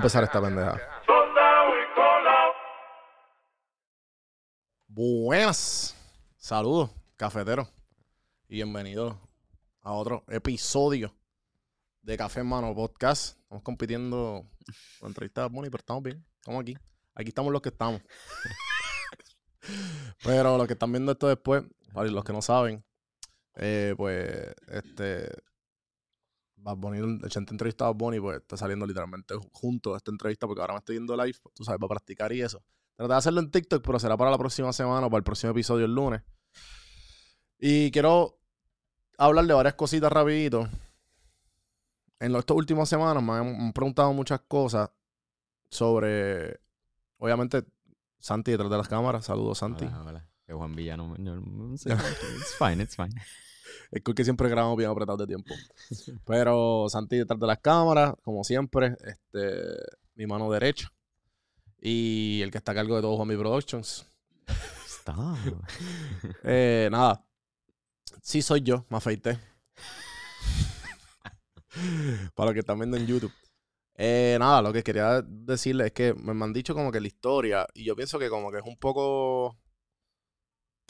Empezar esta pendeja. Buenas. Saludos, cafetero. Y bienvenidos a otro episodio de Café en Mano Podcast. Estamos compitiendo con entrevistas Bonnie, pero estamos bien. Estamos aquí. Aquí estamos los que estamos. pero los que están viendo esto después, los que no saben, eh, pues, este. Bad Bunny, el Chente entrevista a Bad Bunny, pues está saliendo literalmente junto a esta entrevista, porque ahora me estoy viendo live, tú sabes, para practicar y eso. Traté de hacerlo en TikTok, pero será para la próxima semana o para el próximo episodio el lunes. Y quiero hablar de varias cositas rapidito. En estas últimas semanas me han preguntado muchas cosas sobre, obviamente, Santi detrás de las cámaras. Saludos, Santi. Hola, hola. Que Juan Villano. No, no sé. It's fine, it's fine. Es que siempre grabamos bien apretados de tiempo. Pero Santi detrás de las cámaras, como siempre, este, mi mano derecha. Y el que está a cargo de todo Juan Mi Productions. Stop. Eh, nada. Sí soy yo, me afeité. Para los que están viendo en YouTube. Eh, nada, lo que quería decirles es que me han dicho como que la historia, y yo pienso que como que es un poco...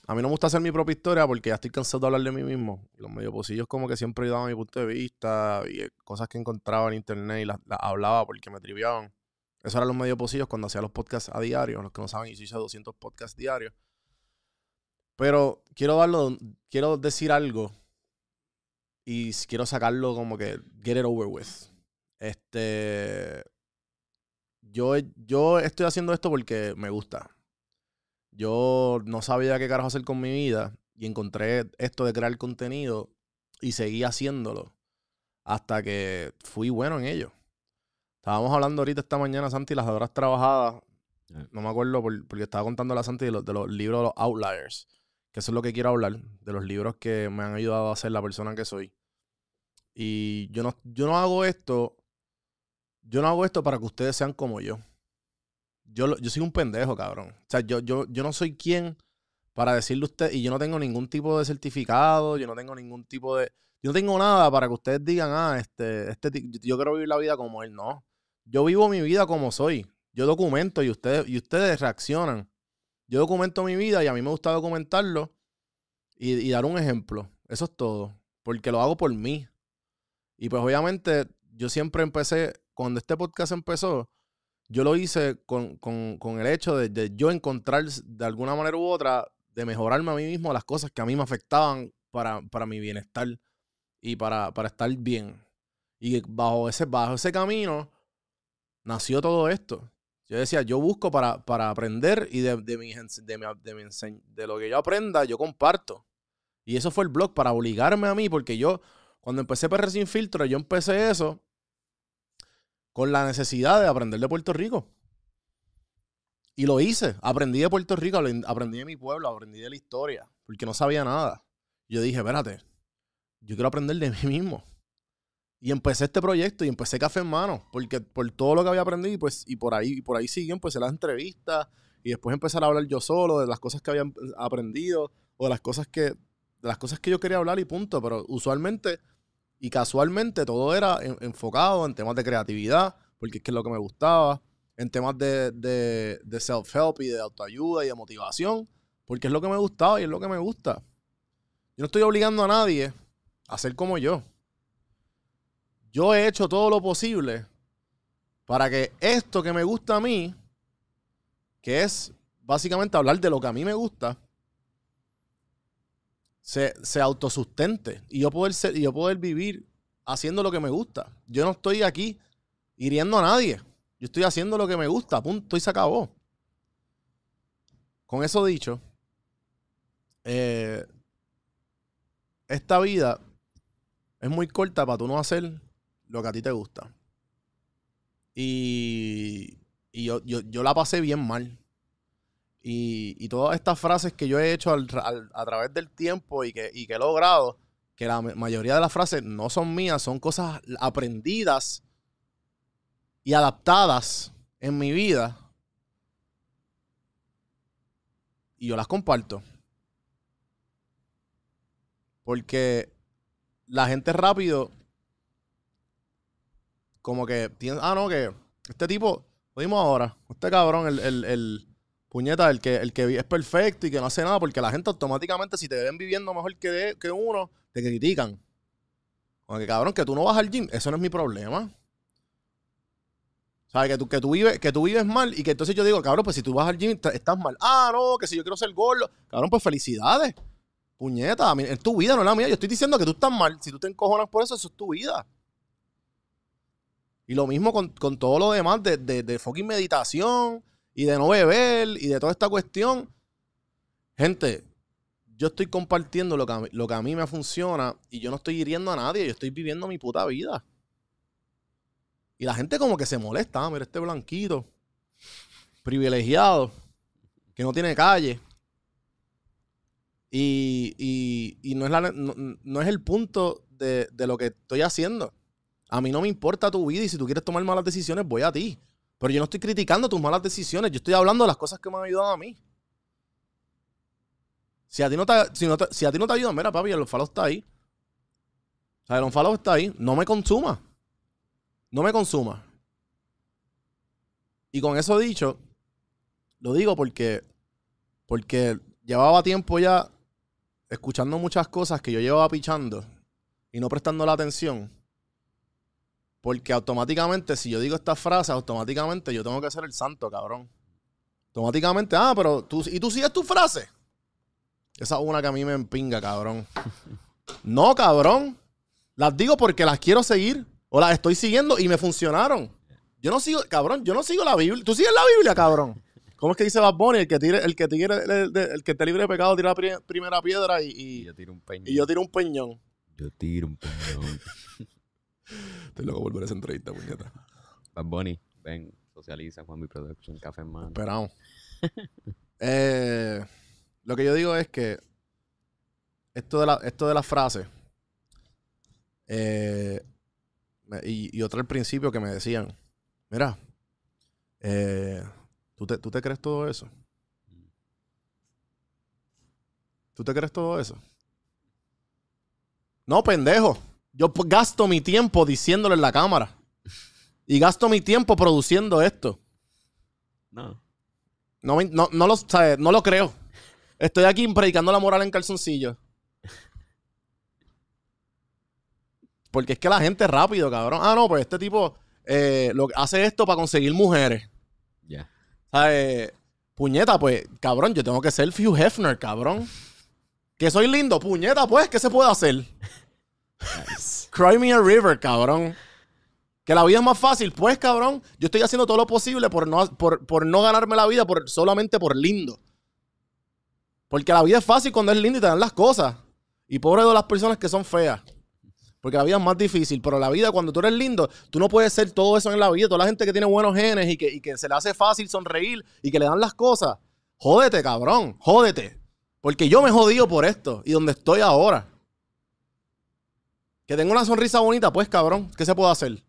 A mí no me gusta hacer mi propia historia porque ya estoy cansado de hablar de mí mismo. Los medio pocillos como que siempre dado mi punto de vista y eh, cosas que encontraba en internet y las, hablaba porque me triviaban. Eso eran los medio pocillos cuando hacía los podcasts a diario. Los que no saben, yo hice 200 podcasts diarios. Pero quiero darlo, quiero decir algo y quiero sacarlo como que get it over with. Este, yo, yo estoy haciendo esto porque me gusta. Yo no sabía qué carajo hacer con mi vida y encontré esto de crear contenido y seguí haciéndolo hasta que fui bueno en ello. Estábamos hablando ahorita esta mañana, Santi, las horas trabajadas. Yeah. No me acuerdo por- porque estaba contando a Santi de los, de los libros de los Outliers. Que eso es lo que quiero hablar. De los libros que me han ayudado a ser la persona que soy. Y yo no, yo no hago esto. Yo no hago esto para que ustedes sean como yo. Yo, yo soy un pendejo, cabrón. O sea, yo, yo, yo no soy quien para decirle a usted. Y yo no tengo ningún tipo de certificado. Yo no tengo ningún tipo de. Yo no tengo nada para que ustedes digan, ah, este, este, yo quiero vivir la vida como él. No. Yo vivo mi vida como soy. Yo documento y ustedes, y ustedes reaccionan. Yo documento mi vida y a mí me gusta documentarlo y, y dar un ejemplo. Eso es todo. Porque lo hago por mí. Y pues obviamente yo siempre empecé, cuando este podcast empezó, yo lo hice con, con- con el hecho de, de yo encontrar de alguna manera u otra, de mejorarme a mí mismo las cosas que a mí me afectaban para, para mi bienestar y para, para estar bien. Y bajo ese, bajo ese camino nació todo esto. Yo decía, yo busco para, para aprender y de, de, mi, de, mi- de, mi de lo que yo aprenda, yo comparto. Y eso fue el blog para obligarme a mí, porque yo, cuando empecé PR Sin Filtro, yo empecé eso con la necesidad de aprender de Puerto Rico. Y lo hice. Aprendí de Puerto Rico, aprend- aprendí de mi pueblo, aprendí de la historia, porque no sabía nada. Yo dije, espérate, yo quiero aprender de mí mismo. Y empecé este proyecto y empecé Café en Mano, porque por todo lo que había aprendido pues y por ahí y por ahí siguió, empecé las entrevistas y después empezar a hablar yo solo de las cosas que había em- aprendido o de las cosas que de las cosas que yo quería hablar y punto, pero usualmente y casualmente todo era en- enfocado en temas de creatividad, porque es que es lo que me gustaba, en temas de, de, de self-help y de autoayuda y de motivación, porque es lo que me gustaba y es lo que me gusta. Yo no estoy obligando a nadie a ser como yo. Yo he hecho todo lo posible para que esto que me gusta a mí, que es básicamente hablar de lo que a mí me gusta, se, se autosustente y yo poder ser, y yo poder vivir haciendo lo que me gusta. Yo no estoy aquí hiriendo a nadie. Yo estoy haciendo lo que me gusta, punto y se acabó. Con eso dicho, eh, esta vida es muy corta para tú no hacer lo que a ti te gusta. Y, y yo, yo, yo la pasé bien mal. Y, todas estas frases que yo he hecho a través del tiempo y que, he logrado, que la ma- mayoría de las frases no son mías, son cosas aprendidas y adaptadas en mi vida. Y yo las comparto. Porque la gente rápido, como que ah, no, que Este tipo, lo ahora. Este cabrón, el, el puñeta, el que, el que es perfecto y que no hace nada, porque la gente automáticamente, si te ven viviendo mejor que, que uno, te critican. Como que cabrón, que tú no vas al gym, eso no es mi problema. ¿Sabes? Que tú, que, tú vives, que tú vives mal y que entonces yo digo, cabrón, pues si tú vas al gym estás mal. Ah, no, que si yo quiero ser gordo. Cabrón, pues felicidades. Puñeta, es tu vida, no es la mía. Yo estoy diciendo que tú estás mal. Si tú te encojonas por eso, eso es tu vida. Y lo mismo con, con todo lo demás de, de, de fucking meditación y de no beber y de toda esta cuestión. Gente, yo estoy compartiendo lo que, a mí, lo que a mí me funciona y yo no estoy hiriendo a nadie. Yo estoy viviendo mi puta vida. Y la gente como que se molesta. Ah, mira este blanquito. Privilegiado. Que no tiene calle. Y, y- y no, es la- no, no es el punto de, de lo que estoy haciendo. A mí no me importa tu vida y si tú quieres tomar malas decisiones, voy a ti. Pero yo no estoy criticando tus malas decisiones. Yo estoy hablando de las cosas que me han ayudado a mí. Si a ti no te, si si a ti no te ayudan, mira, papi, el follow está ahí. O sea, el unfollow está ahí. No me consuma. No me consuma. Y con eso dicho, lo digo porque, porque llevaba tiempo ya escuchando muchas cosas que yo llevaba pichando y no prestando la atención. Porque automáticamente, si yo digo estas frases, automáticamente yo tengo que ser el santo, cabrón. Automáticamente, ah, pero tú, ¿y tú sigues tu frase? Esa es una que a mí me empinga, cabrón. No, cabrón. Las digo porque las quiero seguir o las estoy siguiendo y me funcionaron. Yo no sigo, cabrón, yo no sigo la Biblia. ¿Tú sigues la Biblia, cabrón? ¿Cómo es que dice Bad Bunny? El que, tire, el que, tire, el, el que te libre de pecado tira la pri- primera piedra y, Y y, yo tiro un peñón. y yo tiro un peñón. Yo tiro un peñón. Estoy loco volver a esa entrevista, puñeta. Bad Bunny, ven, socializa, Juan Mi Production, Café en mano. Esperamos. Eh, lo que yo digo es que esto de la, esto de las frases eh, y, y otra al principio que me decían, mira, eh, ¿tú, te, ¿tú te crees todo eso? ¿Tú te crees todo eso? No, pendejo. Yo gasto mi tiempo diciéndolo en la cámara. Y gasto mi tiempo produciendo esto. No. No, me- no, no lo, ¿sabes? no lo creo. Estoy aquí predicando la moral en calzoncillo. Porque es que la gente es rápido, cabrón. Ah, no, pues este tipo eh, lo, hace esto para conseguir mujeres. Ya. ¿Sabes? Puñeta, pues, cabrón, yo tengo que ser Hugh Hefner, cabrón. Que soy lindo, puñeta, pues, ¿qué se puede hacer? Cry me a river, cabrón. Que la vida es más fácil, pues, cabrón. Yo estoy haciendo todo lo posible por no, por, no ganarme la vida por, solamente por lindo. Porque la vida es fácil cuando es lindo y te dan las cosas. Y pobre de las personas que son feas. Porque la vida es más difícil. Pero la vida, cuando tú eres lindo, tú no puedes ser todo eso en la vida. Toda la gente que tiene buenos genes y que, y que se le hace fácil sonreír y que le dan las cosas. Jódete, cabrón. Jódete. Porque yo me jodío por esto y donde estoy ahora. Que tengo una sonrisa bonita, pues, cabrón. ¿Qué se puede hacer?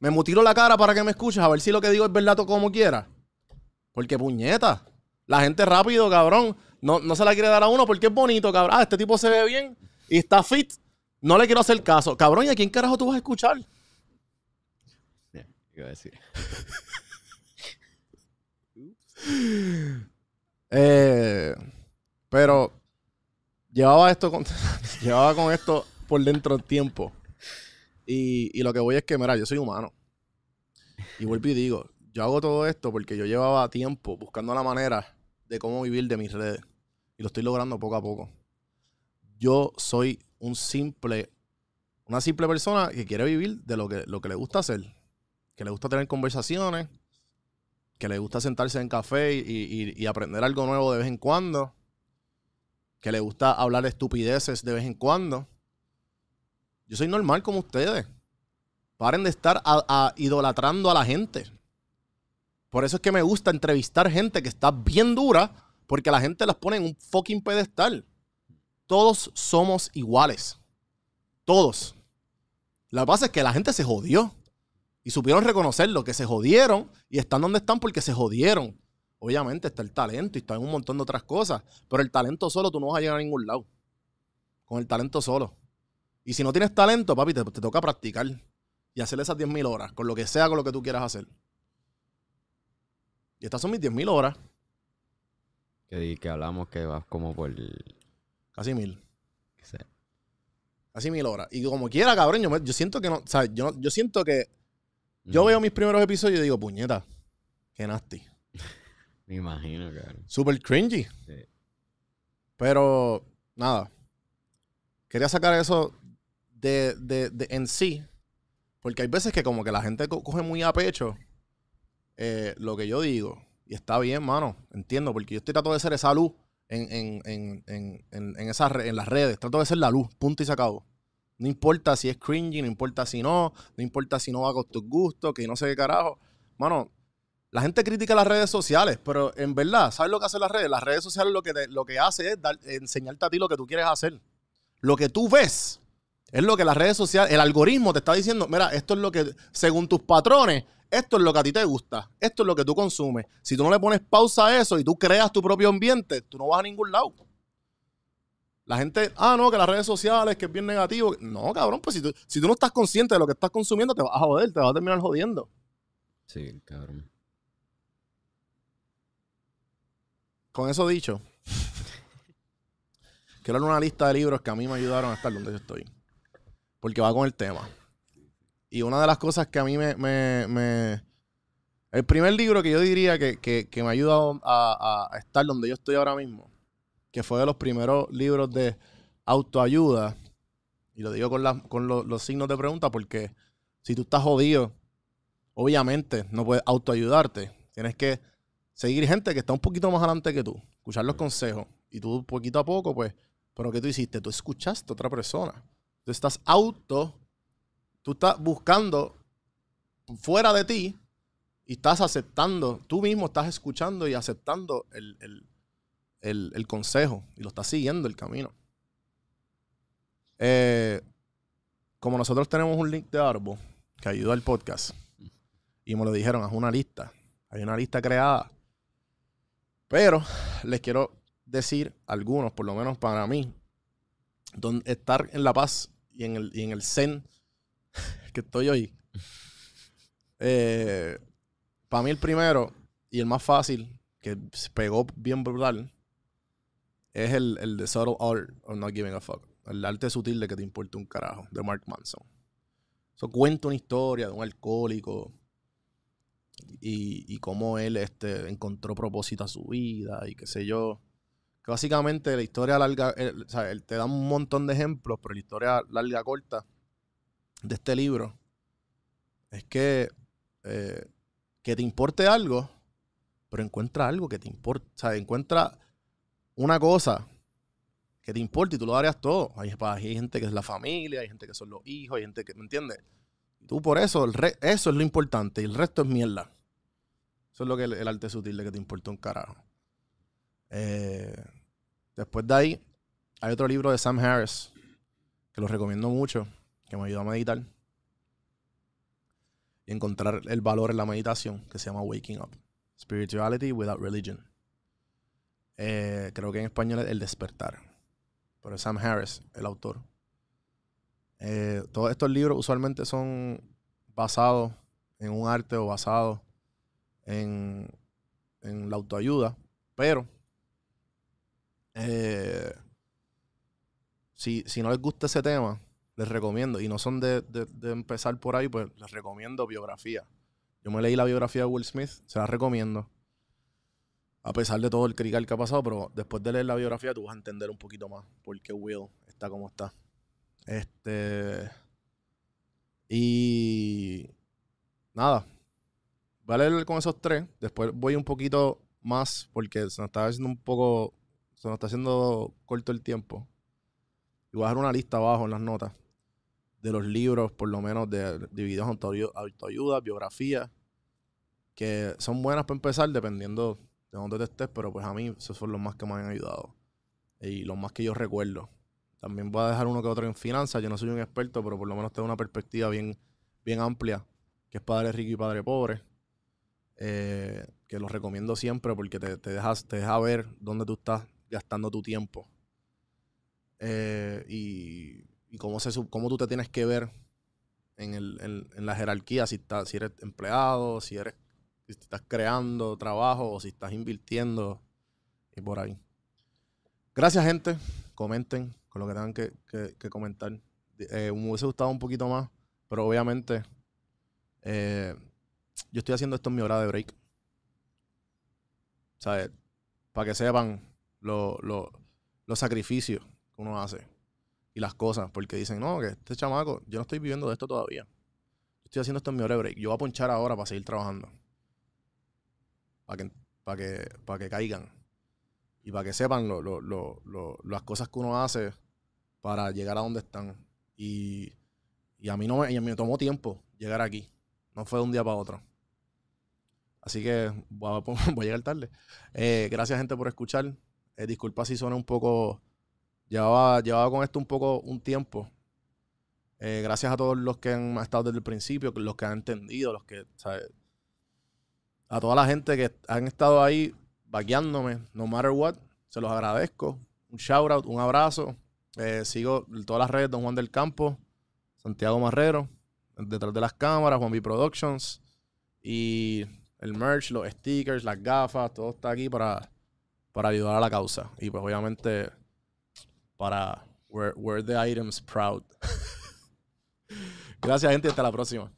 Me mutilo la cara para que me escuches a ver si lo que digo es verdad o como quiera. Porque puñeta. La gente rápido, cabrón. No, no se la quiere dar a uno porque es bonito, cabrón. Ah, este tipo se ve bien y está fit. No le quiero hacer caso. Cabrón, ¿y a quién carajo tú vas a escuchar? Ya, iba a decir. Eh, pero llevaba esto con, llevaba con esto por dentro tiempo. Y, y lo que voy es que, mira, yo soy humano. Y vuelvo y digo, yo hago todo esto porque yo llevaba tiempo buscando la manera de cómo vivir de mis redes. Y lo estoy logrando poco a poco. Yo soy un simple, una simple persona que quiere vivir de lo que, lo que le gusta hacer. Que le gusta tener conversaciones, que le gusta sentarse en café y, y- y aprender algo nuevo de vez en cuando, que le gusta hablar estupideces de vez en cuando. Yo soy normal como ustedes. Paren de estar idolatrando a la gente. Por eso es que me gusta entrevistar gente que está bien dura, porque la gente las pone en un fucking pedestal. Todos somos iguales. Todos. Que pasa es que la gente se jodió. Y supieron reconocerlo, que se jodieron y están donde están porque se jodieron. Obviamente está el talento y está en un montón de otras cosas, pero el talento solo tú no vas a llegar a ningún lado. Con el talento solo. Y si no tienes talento, papi, te, te toca practicar y hacer esas 10.000 horas, con lo que sea, con lo que tú quieras hacer. Y estas son mis 10.000 horas. Que, di- que hablamos que vas como por... Casi mil. sé. Casi mil horas. Y como quiera, cabrón, yo, me- yo siento que no. O sea, yo, yo siento que. Yo Mm, veo mis primeros episodios y digo, puñeta. Qué nasty. Me imagino, cabrón. Super cringy. Sí. Pero, nada. Quería sacar eso de, de, de en sí. Porque hay veces que como que la gente co- coge muy a pecho eh, lo que yo digo. Y está bien, mano. Entiendo. Porque yo estoy tratando de ser esa luz en, en, en, en, esas en las redes. Trato de ser la luz. Punto y se acabó. No importa si es cringy, no importa si no. No importa si no va con tus gustos, que no sé qué carajo. Mano, la gente critica las redes sociales, pero en verdad, ¿sabes lo que hacen las redes? Las redes sociales lo que, te- lo que hace es dar- enseñarte a ti lo que tú quieres hacer. Lo que tú ves es lo que las redes sociales, el algoritmo te está diciendo, mira, esto es lo que, según tus patrones, esto es lo que a ti te gusta, esto es lo que tú consumes. Si tú no le pones pausa a eso y tú creas tu propio ambiente, tú no vas a ningún lado. La gente, ah, no, que las redes sociales, que es bien negativo. No, cabrón, pues si tú, si tú no estás consciente de lo que estás consumiendo, te vas a joder, te vas a terminar jodiendo. Sí, cabrón. Con eso dicho, quiero dar una lista de libros que a mí me ayudaron a estar donde yo estoy. Porque va con el tema. Y una de las cosas que a mí me... me- me- el primer libro que yo diría que, que- que me ha ayudado a, a- estar donde yo estoy ahora mismo, que fue de los primeros libros de autoayuda, y lo digo con, la- con lo- los signos de pregunta porque si tú estás jodido, obviamente no puedes autoayudarte. Tienes que seguir gente que está un poquito más adelante que tú, escuchar los consejos. Y tú poquito a poco, pues, pero ¿qué tú hiciste? Tú escuchaste a otra persona. Tú estás auto, tú estás buscando fuera de ti y estás aceptando, tú mismo estás escuchando y aceptando el, el- el- consejo y lo estás siguiendo el camino. Eh, como nosotros tenemos un link de Audible que ayuda al podcast y me lo dijeron, haz una lista. Hay una lista creada. Pero les quiero decir algunos, por lo menos para mí, donde estar en la paz y en el, y en el zen que estoy hoy. Eh, para mí el primero y el más fácil, que pegó bien brutal, es el, el de Subtle Art of Not Giving a Fuck. El arte sutil de que te importa un carajo, de Mark Manson. Eso cuenta una historia de un alcohólico y, y cómo él este, encontró propósito a su vida y qué sé yo. Que básicamente la historia larga, eh, o sea, te da un montón de ejemplos, pero la historia larga corta de este libro es que eh, que te importe algo, pero encuentra algo que te importa, o sea, encuentra una cosa que te importa y tú lo darías todo. Hay, hay gente que es la familia, hay gente que son los hijos, hay gente que, ¿me entiendes? Tú por eso, eso es lo importante y el resto es mierda. Eso es lo que el, el arte sutil de que te importa un carajo. Eh, después de ahí, hay otro libro de Sam Harris que lo recomiendo mucho, que me ayudó a meditar y encontrar el valor en la meditación, que se llama Waking Up. Spirituality Without Religion. Eh, creo que en español es El Despertar. Pero es Sam Harris, el autor. Eh, todos estos libros usualmente son basados en un arte o basados en, en la autoayuda, pero eh, si, si no les gusta ese tema, les recomiendo, y no son de, de- empezar por ahí, pues les recomiendo biografía. Yo me leí la biografía de Will Smith, se la recomiendo. A pesar de todo el crical que ha pasado, pero después de leer la biografía tú vas a entender un poquito más por qué Will está como está. Este. Y. Nada. Voy a leer con esos tres. Después voy un poquito más porque se nos está haciendo un poco. Se nos está haciendo corto el tiempo. Y voy a dejar una lista abajo en las notas de los libros, por lo menos de, autoayu- autoayuda, biografía, que son buenas para empezar dependiendo de dónde te estés, pero pues a mí esos son los más que me han ayudado y los más que yo recuerdo. También voy a dejar uno que otro en finanzas. Yo no soy un experto, pero por lo menos tengo una perspectiva bien, bien amplia, que es Padre Rico y Padre Pobre. eh, que los recomiendo siempre porque te, te, dejas, te deja ver dónde tú estás gastando tu tiempo. Eh, y, cómo, se, cómo tú te tienes que ver en, el, en, la jerarquía, si, estás, si eres empleado, si eres Si estás creando trabajo o si estás invirtiendo y por ahí. Gracias, gente. Comenten con lo que tengan que, que- comentar. Eh, me hubiese gustado un poquito más, pero obviamente eh, yo estoy haciendo esto en mi hora de break. ¿Sabes? Para que sepan lo- lo- los sacrificios que uno hace y las cosas, porque dicen, no, que este chamaco, yo no estoy viviendo de esto todavía. Yo estoy haciendo esto en mi hora de break. Yo voy a ponchar ahora para seguir trabajando. Para que, que, que caigan. Y para que sepan lo- lo- las cosas que uno hace para llegar a donde están. Y, y a mí no me, y me tomó tiempo llegar aquí. No fue de un día para otro. Así que voy a, voy a llegar tarde. Eh, gracias, gente, por escuchar. Eh, disculpa si suena un poco. Llevaba, llevaba con esto un poco un tiempo. Eh, gracias a todos los que han estado desde el principio, los que han entendido, los que, ¿sabes? A toda la gente que han estado ahí vaqueándome, no matter what, se los agradezco. Un shout out, un abrazo. Eh, sigo todas las redes, Don Juan del Campo, Santiago Marrero, detrás de las cámaras, Juan B Productions. Y el merch, los stickers, las gafas, todo está aquí para, para ayudar a la causa. Y pues obviamente para wear, wear the items proud. Gracias, gente, y hasta la próxima.